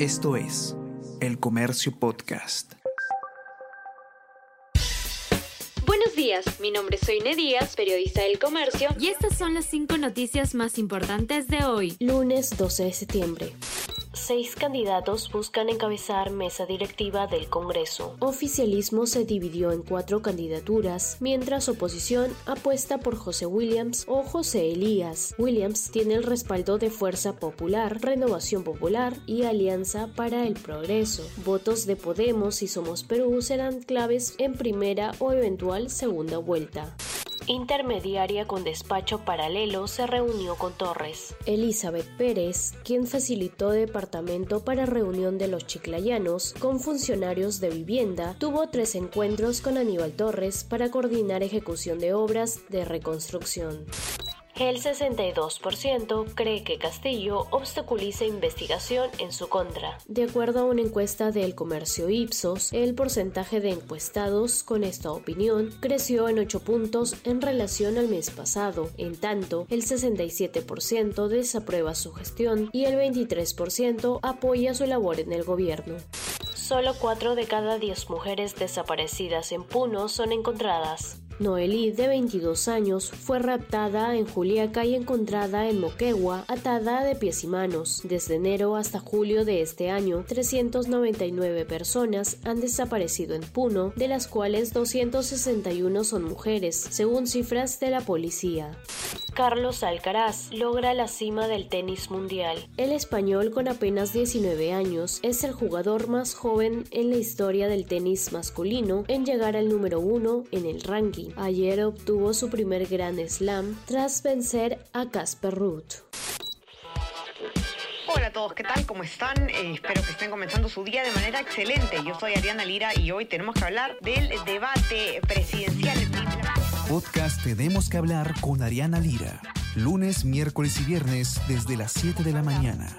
Esto es El Comercio Podcast. Buenos días, mi nombre es Soine Díaz, periodista del Comercio, y estas son las cinco noticias más importantes de hoy, lunes 12 de septiembre. Seis candidatos buscan encabezar mesa directiva del Congreso. Oficialismo se dividió en cuatro candidaturas, mientras oposición apuesta por José Williams o José Elías. Williams tiene el respaldo de Fuerza Popular, Renovación Popular y Alianza para el Progreso. Votos de Podemos y Somos Perú serán claves en primera o eventual segunda vuelta intermediaria con despacho paralelo, se reunió con Torres. Elizabeth Pérez, quien facilitó departamento para reunión de los chiclayanos con funcionarios de vivienda, tuvo tres encuentros con Aníbal Torres para coordinar ejecución de obras de reconstrucción. El 62% cree que Castillo obstaculiza investigación en su contra. De acuerdo a una encuesta del comercio Ipsos, el porcentaje de encuestados con esta opinión creció en 8 puntos en relación al mes pasado. En tanto, el 67% desaprueba su gestión y el 23% apoya su labor en el gobierno. Solo 4 de cada 10 mujeres desaparecidas en Puno son encontradas. Noelí, de 22 años, fue raptada en Juliaca y encontrada en Moquegua, atada de pies y manos. Desde enero hasta julio de este año, 399 personas han desaparecido en Puno, de las cuales 261 son mujeres, según cifras de la policía. Carlos Alcaraz logra la cima del tenis mundial. El español con apenas 19 años es el jugador más joven en la historia del tenis masculino en llegar al número uno en el ranking. Ayer obtuvo su primer Grand Slam tras vencer a Casper Ruud. Hola a todos, ¿qué tal? ¿Cómo están? Eh, espero que estén comenzando su día de manera excelente. Yo soy Ariana Lira y hoy tenemos que hablar del debate presidencial. Podcast Tenemos que hablar con Ariana Lira. Lunes, miércoles y viernes desde las 7 de la mañana.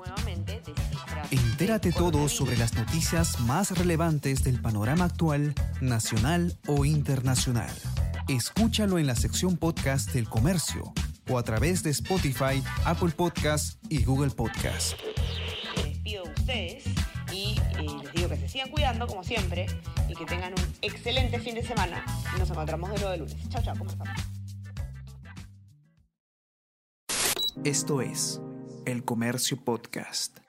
Entérate todo sobre las noticias más relevantes del panorama actual, nacional o internacional. Escúchalo en la sección podcast del comercio o a través de Spotify, Apple Podcast y Google Podcast. Me despido de ustedes y eh, les digo que se sigan cuidando como siempre y que tengan un excelente fin de semana. Nos encontramos de de lunes. Chao, chao, ¿cómo? Esto es El Comercio Podcast.